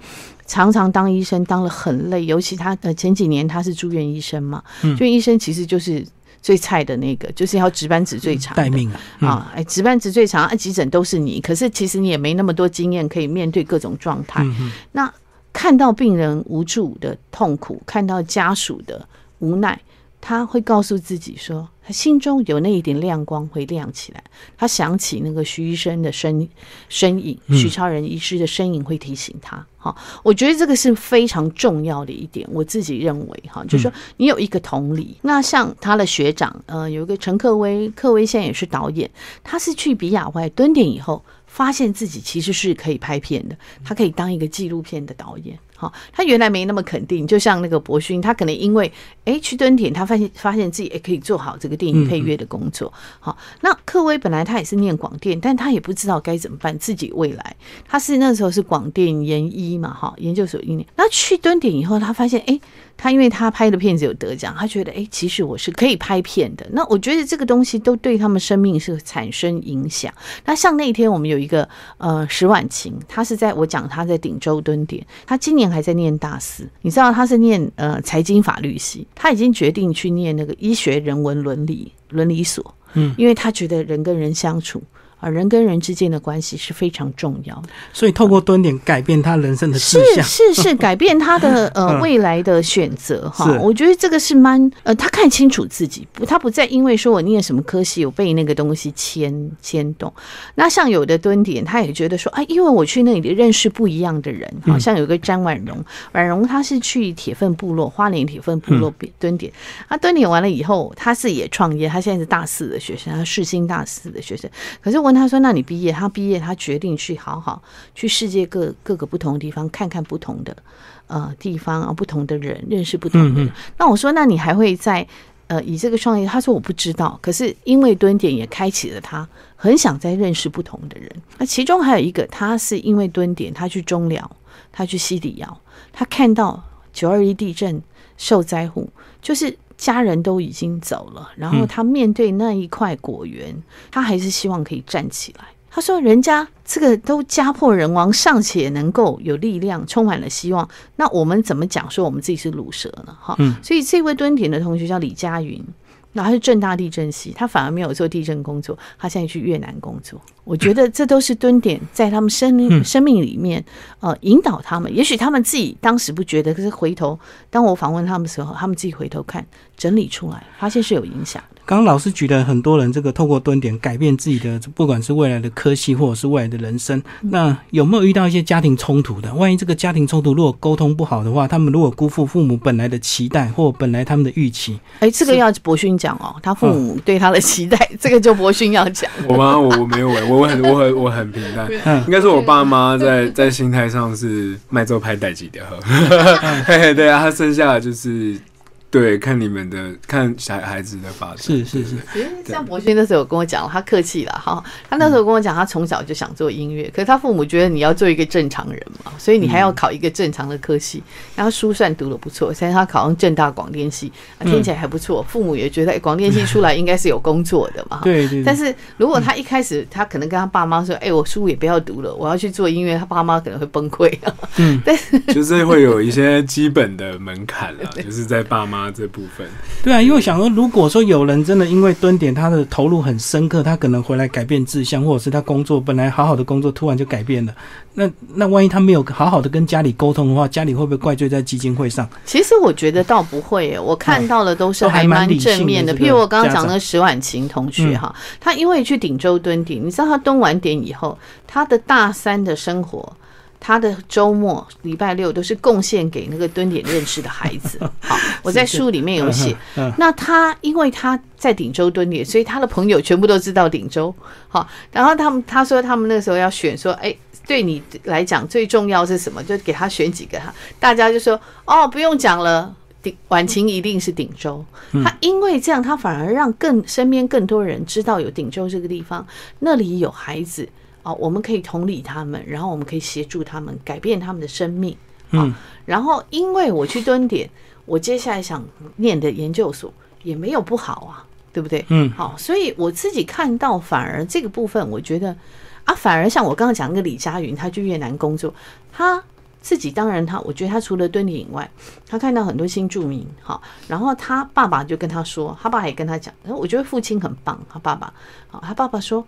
Speaker 2: 常常当医生当了很累，尤其他呃前几年他是住院医生嘛，
Speaker 1: 嗯
Speaker 2: 住院医生其实就是最菜的那个，就是要值班值最长的。
Speaker 1: 待命啊，嗯。
Speaker 2: 啊，哎，值班值最长，啊，急诊都是你，可是其实你也没那么多经验可以面对各种状态。那看到病人无助的痛苦，看到家属的无奈，他会告诉自己说，他心中有那一点亮光会亮起来。他想起那个徐医生的身身影，
Speaker 1: 嗯
Speaker 2: 徐超人医师的身影会提醒他。好，我觉得这个是非常重要的一点，我自己认为哈，就是说你有一个同理。那像他的学长，呃，有一个陈克威，克威现在也是导演，他是去比亚外蹲点以后，发现自己其实是可以拍片的，他可以当一个纪录片的导演。好，他原来没那么肯定，就像那个博勋，他可能因为哎去蹲点，他发现发现自己也可以做好这个电影配乐的工作。好，那克威本来他也是念广电，但他也不知道该怎么办自己未来。他是那时候是广电研一嘛，哈，研究所一年。那去蹲点以后，他发现哎。他因为他拍的片子有得奖，他觉得哎，其实我是可以拍片的。那我觉得这个东西都对他们生命是产生影响。那像那天我们有一个呃石婉晴，她是在我讲她在顶州蹲点，她今年还在念大四。你知道他是念呃财经法律系，他已经决定去念那个医学人文伦理伦理所，
Speaker 1: 嗯，
Speaker 2: 因为他觉得人跟人相处。啊，人跟人之间的关系是非常重要的，
Speaker 1: 所以透过蹲点改变他人生的志
Speaker 2: 是
Speaker 1: 向，
Speaker 2: 是是，改变他的 呃
Speaker 1: 嗯。
Speaker 2: 未来的选择哈
Speaker 1: 是。
Speaker 2: 我觉得这个是蛮呃，他看清楚自己，不，他不再因为说我念什么科系，我被那个东西牵牵动。那像有的蹲点，他也觉得说，哎，因为我去那里认识不一样的人，好像有个詹婉容，婉容她是去铁粪部落，花莲铁粪部落蹲点，他蹲点完了以后，他是也创业，她现在是大四的学生，她世新大四的学生。可是问他说，那你毕业？他毕业，他决定去好好去世界各各个不同的地方看看不同的呃地方啊，不同的人，认识不同的人。那我说，那你还会在呃以这个创业？他说我不知道，可是因为蹲点也开启了他很想再认识不同的人。那其中还有一个，他是因为蹲点，他去中寮，他去西里窑，他看到九二一地震受灾户，就是。家人都已经走了，然后他面对那一块果园，他还是希望可以站起来。他说：“人家这个都家破人亡，尚且能够有力量，充满了希望。那我们怎么讲说我们自己是卤蛇呢？哈，
Speaker 1: 嗯
Speaker 2: 所以这位蹲点的同学叫李佳云，那他是正大地震系，他反而没有做地震工作，他现在去越南工作。我觉得这都是蹲点在他们生生命里面，呃，引导他们。也许他们自己当时不觉得，可是回头当我访问他们的时候，他们自己回头看，整理出来，发现是有影响的。
Speaker 1: 刚刚老师举了很多人这个透过蹲点改变自己的，不管是未来的科系或者是未来的人生。
Speaker 2: 嗯
Speaker 1: 那有没有遇到一些家庭冲突的？万一这个家庭冲突如果沟通不好的话，他们如果辜负父母本来的期待或本来他们的预期，
Speaker 2: 哎，这个要博勋讲哦，他父母对他的期待，这个就博勋要讲。
Speaker 3: 我吗？我我没有哎、我我很我很我很平淡。
Speaker 1: 嗯
Speaker 3: 应该是我爸妈在在心态上是卖做拍代几的喝，嘿嘿 对啊，他剩下的就是对看你们的看小孩子的发展，
Speaker 1: 是是是，
Speaker 2: 其实像博勋那时候有跟我讲，他客气了哈。他那时候跟我讲，他从小就想做音乐，可是他父母觉得你要做一个正常人嘛，所以你还要考一个正常的科系。然后书算读的不错，现在他考上正大广电系，啊听起来还不错。父母也觉得，哎，广电系出来应该是有工作的嘛。
Speaker 1: 对对对。
Speaker 2: 但是如果他一开始他可能跟他爸妈说，哎，我书也不要读了，我要去做音乐，他爸妈可能会崩溃。
Speaker 1: 啊嗯，但是
Speaker 3: 就是会有一些基本的门槛了，就是在爸妈吗？这部分？
Speaker 1: 对啊，因为想说，如果说有人真的因为蹲点，他的投入很深刻，他可能回来改变志向，或者是他工作本来好好的工作，突然就改变了，那那万一他没有好好的跟家里沟通的话，家里会不会怪罪在基金会上？
Speaker 2: 其实我觉得倒不会，我看到的都是还蛮正面的。譬如我刚刚讲的石婉晴同学哈，他因为去顶州蹲点，你知道他蹲完点以后，他的大三的生活。他的周末礼拜六都是贡献给那个蹲点认识的孩子。好，我在书里面有写。那他因为他在顶州蹲点，所以他的朋友全部都知道顶州。好，然后他们他说他们那时候要选说，哎，对你来讲最重要是什么？就给他选几个哈。大家就说哦，不用讲了，顶晚晴一定是顶州。他因为这样，他反而让更身边更多人知道有顶州这个地方，那里有孩子。哦，我们可以同理他们，然后我们可以协助他们改变他们的生命。嗯，然后因为我去蹲点，我接下来想念的研究所也没有不好啊，对不对？嗯，好，所以我自己看到反而这个部分，我觉得啊，反而像我刚刚讲那个李佳云，他去越南工作，他自己当然他，我觉得他除了蹲点以外，他看到很多新住民，好，然后他爸爸就跟他说，他爸也跟他讲，我觉得父亲很棒，他爸爸，好，他爸爸说。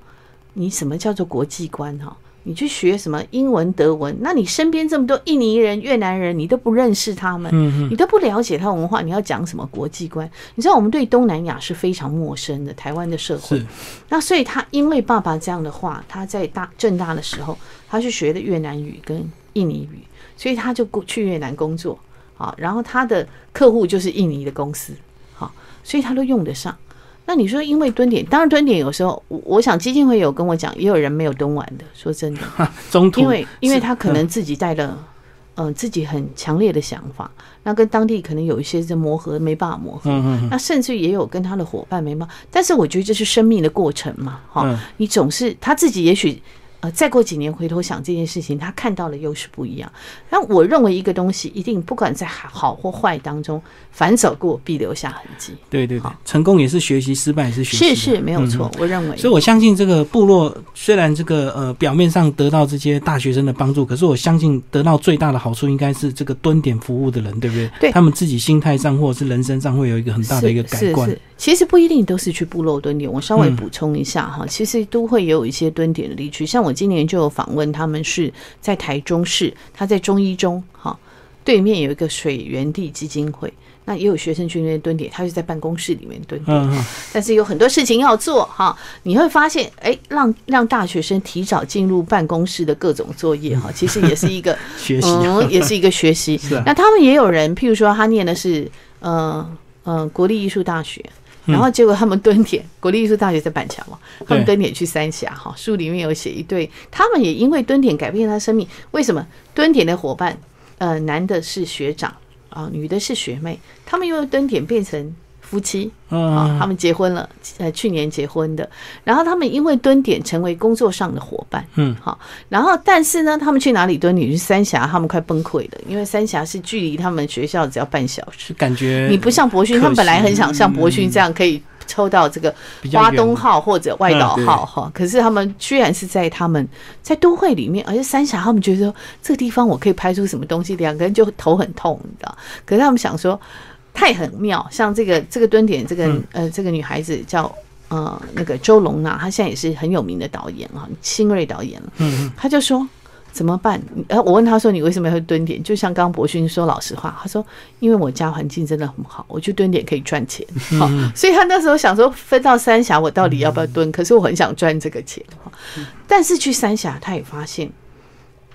Speaker 2: 你什么叫做国际观哈？你去学什么英文、德文？那你身边这么多印尼人、越南人，你都不认识他们，你都不了解他文化，你要讲什么国际观？你知道我们对东南亚是非常陌生的，台湾的社会。那所以他因为爸爸这样的话，他在大正大的时候，他去学的越南语跟印尼语，所以他就过去越南工作啊。然后他的客户就是印尼的公司，好，所以他都用得上。那你说，因为蹲点，当然蹲点有时候，我想基金会有跟我讲，也有人没有蹲完的。说真的，
Speaker 1: 中途，
Speaker 2: 因为因为他可能自己带了，嗯，自己很强烈的想法，那跟当地可能有一些这磨合，没办法磨合。那甚至也有跟他的伙伴没办法。但是我觉得这是生命的过程嘛，哈，你总是他自己也许。呃，再过几年回头想这件事情，他看到的又是不一样。那我认为一个东西一定不管在好或坏当中，反走过必留下痕迹。
Speaker 1: 对对对，成功也是学习，失败也是学
Speaker 2: 习。是是，没有错。我认为，
Speaker 1: 所以我相信这个部落虽然这个呃表面上得到这些大学生的帮助，可是我相信得到最大的好处应该是这个蹲点服务的人，对不对？
Speaker 2: 对，
Speaker 1: 他们自己心态上或者是人生上会有一个很大的一个改观。
Speaker 2: 其实不一定都是去部落蹲点，我稍微补充一下哈，其实都会有一些蹲点的地区，像我今年就有访问，他们是在台中市，他在中医中哈对面有一个水源地基金会，那也有学生去那边蹲点，他就在办公室里面蹲点，但是有很多事情要做哈，你会发现哎，让让大学生提早进入办公室的各种作业哈，其实也是一个
Speaker 1: 学习，
Speaker 2: 也 是一个学习。那他们也有人，譬如说他念的是呃呃国立艺术大学。然后结果他们蹲点，国立艺术大学在板桥嘛，他们蹲点去三峡哈，书里面有写一对，他们也因为蹲点改变他生命。为什么蹲点的伙伴，呃，男的是学长啊，女的是学妹，他们因为蹲点变成。夫妻啊，他们结婚了，呃，去年结婚的。然后他们因为蹲点成为工作上的伙伴，嗯，好。然后但是呢，他们去哪里蹲？你去三峡，他们快崩溃了，因为三峡是距离他们学校只要半小时。
Speaker 1: 感觉
Speaker 2: 你不像博勋，他们本来很想像博勋这样可以抽到这个花东号或者外岛号哈。可是他们居然是在他们在都会里面，而且三峡他们觉得这个地方我可以拍出什么东西，两个人就头很痛，你知道？可是他们想说。太很妙，像这个这个蹲点，这个呃这个女孩子叫呃那个周龙娜，她现在也是很有名的导演啊，新锐导演了。嗯嗯，他就说怎么办？呃，我问他说你为什么要蹲点？就像刚刚博勋说老实话，他说因为我家环境真的很好，我去蹲点可以赚钱。好，所以他那时候想说分到三峡，我到底要不要蹲？可是我很想赚这个钱。但是去三峡，他也发现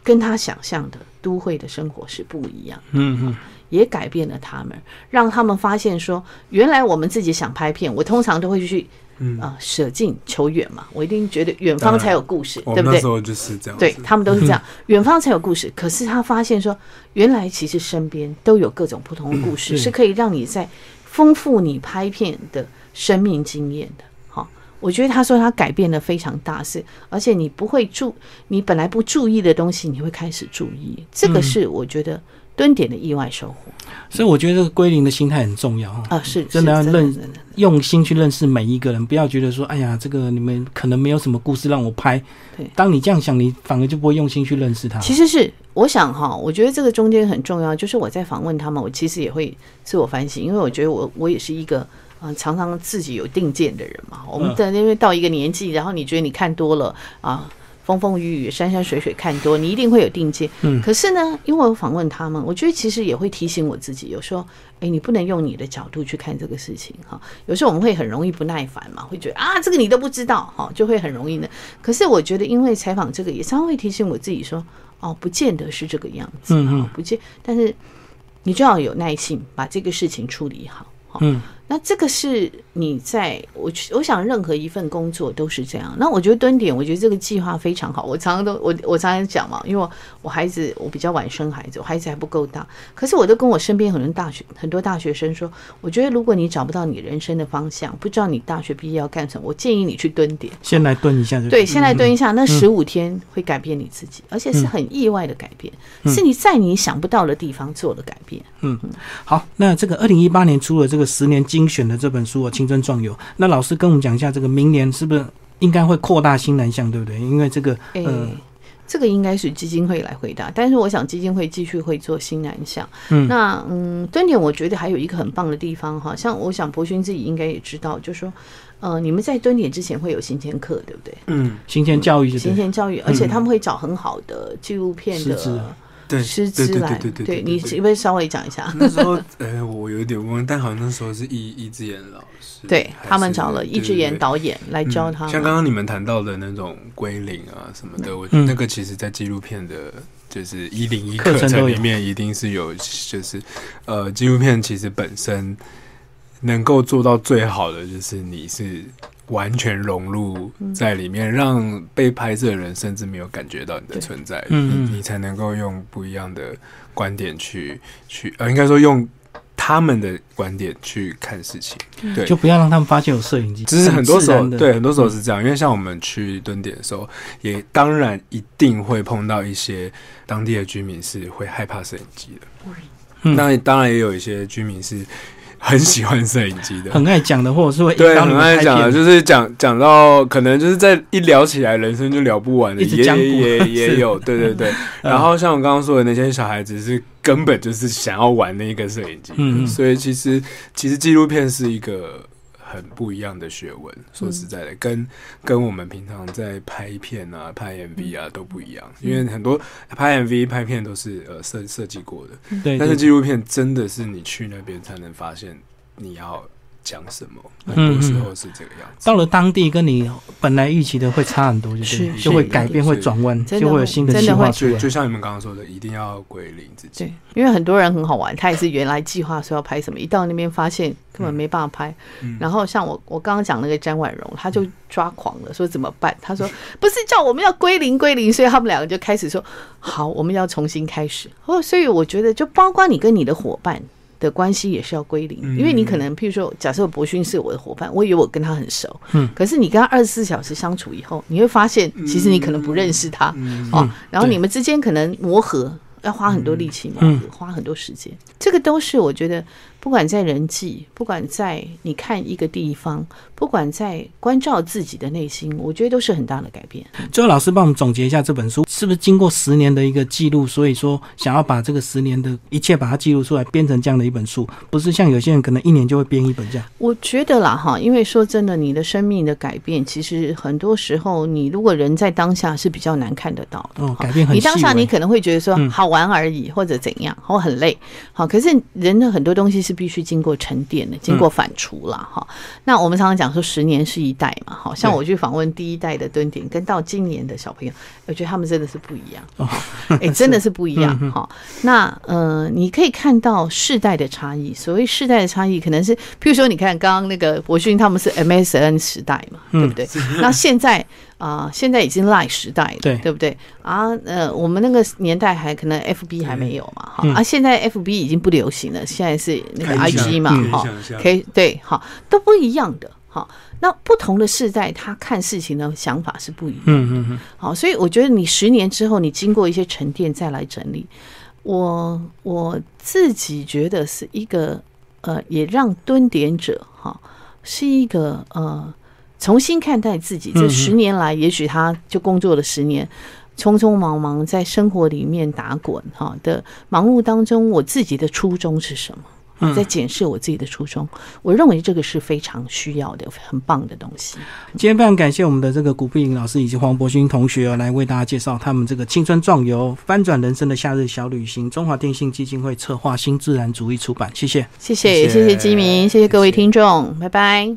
Speaker 2: 跟他想象的都会的生活是不一样。嗯嗯。也改变了他们，让他们发现说，原来我们自己想拍片，我通常都会去，啊，舍近求远嘛，我一定觉得远方才有故事，对不对？那
Speaker 3: 时候就是这样，
Speaker 2: 对他们都是这样，远方才有故事。可是他发现说，原来其实身边都有各种不同的故事，是可以让你在丰富你拍片的生命经验的。好，我觉得他说他改变了非常大，是而且你不会注，你本来不注意的东西，你会开始注意，这个是我觉得。蹲点的意外收获。
Speaker 1: 所以我觉得这个归零的心态很重要
Speaker 2: 啊，是
Speaker 1: 真的要认用心去认识每一个人，不要觉得说，哎呀，这个你们可能没有什么故事让我拍。
Speaker 2: 对，
Speaker 1: 当你这样想，你反而就不会用心去认识他。
Speaker 2: 其实是我想哈，我觉得这个中间很重要，就是我在访问他们，我其实也会自我反省，因为我觉得我我也是一个啊，常常自己有定见的人嘛。我们在因为到一个年纪，然后你觉得你看多了啊。风风雨雨、山山水水看多，你一定会有定见。嗯，可是呢，因为我访问他们，我觉得其实也会提醒我自己，有时候，哎，你不能用你的角度去看这个事情哈。有时候我们会很容易不耐烦嘛，会觉得啊，这个你都不知道哈，就会很容易呢。可是我觉得，因为采访这个，也常常会提醒我自己说，哦，不见得是这个样子，嗯不见，但是你就要有耐心，把这个事情处理好。嗯。那这个是你在我我想任何一份工作都是这样。那我觉得蹲点，我觉得这个计划非常好。我常常都我我常常讲嘛，因为我孩子我比较晚生孩子，我孩子还不够大。可是我都跟我身边很多大学很多大学生说，我觉得如果你找不到你人生的方向，不知道你大学毕业要干什么，我建议你去蹲点，
Speaker 1: 先来蹲一下。
Speaker 2: 对，先来蹲一下，那十五天会改变你自己，而且是很意外的改变，是你在你想不到的地方做了改变。
Speaker 1: 嗯，好，那这个二零一八年出了这个十年精选的这本书。我青春壮游，那老师跟我们讲一下，这个明年是不是应该会扩大新南向，对不对？因为这个，呃，
Speaker 2: 这个应该是基金会来回答，但是我想基金会继续会做新南向。嗯，那嗯，蹲点我觉得还有一个很棒的地方哈，像我想博勋自己应该也知道，就是说，呃，你们在蹲点之前会有新前课，对不对？
Speaker 1: 嗯，新前教育，
Speaker 2: 新前教育，而且他们会找很好的纪录片的。
Speaker 3: 对，
Speaker 2: 师资来，对对，你是不是稍微讲一下？
Speaker 3: 那时候，呃，我有点忘，但好像那时候是易易志言老师，
Speaker 2: 对他们找了易志言导演来教他。
Speaker 3: 像刚刚你们谈到的那种归零啊什么的，我那个其实在纪录片的，就是一零一课程里面一定是有，就是呃，纪录片其实本身能够做到最好的，就是你是。完全融入在里面，让被拍摄的人甚至没有感觉到你的存在，嗯，你才能够用不一样的观点去去，呃，应该说用他们的观点去看事情，对，
Speaker 1: 就不要让他们发现有摄影机。
Speaker 3: 只是很多时候，对，很多时候是这样，因为像我们去蹲点的时候，也当然一定会碰到一些当地的居民是会害怕摄影机的，那当然也有一些居民是。很喜欢摄影机的，
Speaker 1: 很爱讲的，或者是会
Speaker 3: 对很爱讲的，就是讲讲到可能就是在一聊起来，人生就聊不完的，也也 也有，对对对。然后像我刚刚说的那些小孩子，是根本就是想要玩那个摄影机，所以其实其实纪录片是一个。很不一样的学问，说实在的，跟跟我们平常在拍片啊、拍 MV 啊都不一样，因为很多拍 MV、拍片都是呃设设计过的，
Speaker 1: 对。
Speaker 3: 但是纪录片真的是你去那边才能发现你要。讲什么？很多时候是这个样子。
Speaker 1: 到了当地，跟你本来预期的会差很多，就是就会改变，会转弯，就会有新的计划出
Speaker 3: 来。就像你们刚刚说的，一定要归零自己。
Speaker 2: 对，因为很多人很好玩，他也是原来计划说要拍什么，一到那边发现根本没办法拍。然后像我，我刚刚讲那个詹婉容，他就抓狂了，说怎么办？他说不是叫我们要归零归零，所以他们两个就开始说好，我们要重新开始。哦，所以我觉得就包括你跟你的伙伴。的关系也是要归零，因为你可能，譬如说，假设博勋是我的伙伴，我以为我跟他很熟，嗯，可是你跟他二十四小时相处以后，你会发现，其实你可能不认识他，哦，然后你们之间可能磨合要花很多力气磨合，花很多时间，这个都是我觉得。不管在人际，不管在你看一个地方，不管在关照自己的内心，我觉得都是很大的改变。
Speaker 1: 最后，老师帮我们总结一下这本书，是不是经过十年的一个记录？所以说，想要把这个十年的一切把它记录出来，编成这样的一本书，不是像有些人可能一年就会编一本这样。
Speaker 2: 我觉得啦，哈，因为说真的，你的生命的改变，其实很多时候，你如果人在当下是比较难看得到的。
Speaker 1: 哦，改变很。
Speaker 2: 你当下你可能会觉得说好玩而已，或者怎样，或很累。好，可是人的很多东西。是必须经过沉淀的，经过反刍了哈。那我们常常讲说，十年是一代嘛，好像我去访问第一代的蹲点，跟到今年的小朋友，我觉得他们真的是不一样哦，哎，真的是不一样 哈。那呃，你可以看到世代的差异。所谓世代的差异，可能是，譬如说，你看刚刚那个博勋他们是 MSN 时代嘛，对不对？那现在。啊，现在已经赖时代了，对对不对？啊，呃，我们那个年代还可能 F B 还没有嘛，哈，啊，现在 F B 已经不流行了，现在是那个 I G 嘛，哈，可以对，好，都不一样的，哈，那不同的世代，他看事情的想法是不一样，嗯嗯嗯，好，所以我觉得你十年之后，你经过一些沉淀再来整理。我我自己觉得是一个呃，也让蹲点者哈是一个呃重新看待自己。这十年来，也许他就工作了十年，匆匆忙忙在生活里面打滚哈的忙碌当中，我自己的初衷是什么？在检视我自己的初衷，我认为这个是非常需要的、很棒的东西。
Speaker 1: 今天非常感谢我们的这个古碧玲老师以及黄博勋同学来为大家介绍他们这个青春壮游、翻转人生的夏日小旅行。中华电信基金会策划，新自然主义出版。谢谢，
Speaker 2: 谢谢，谢谢基民，谢谢各位听众，拜拜。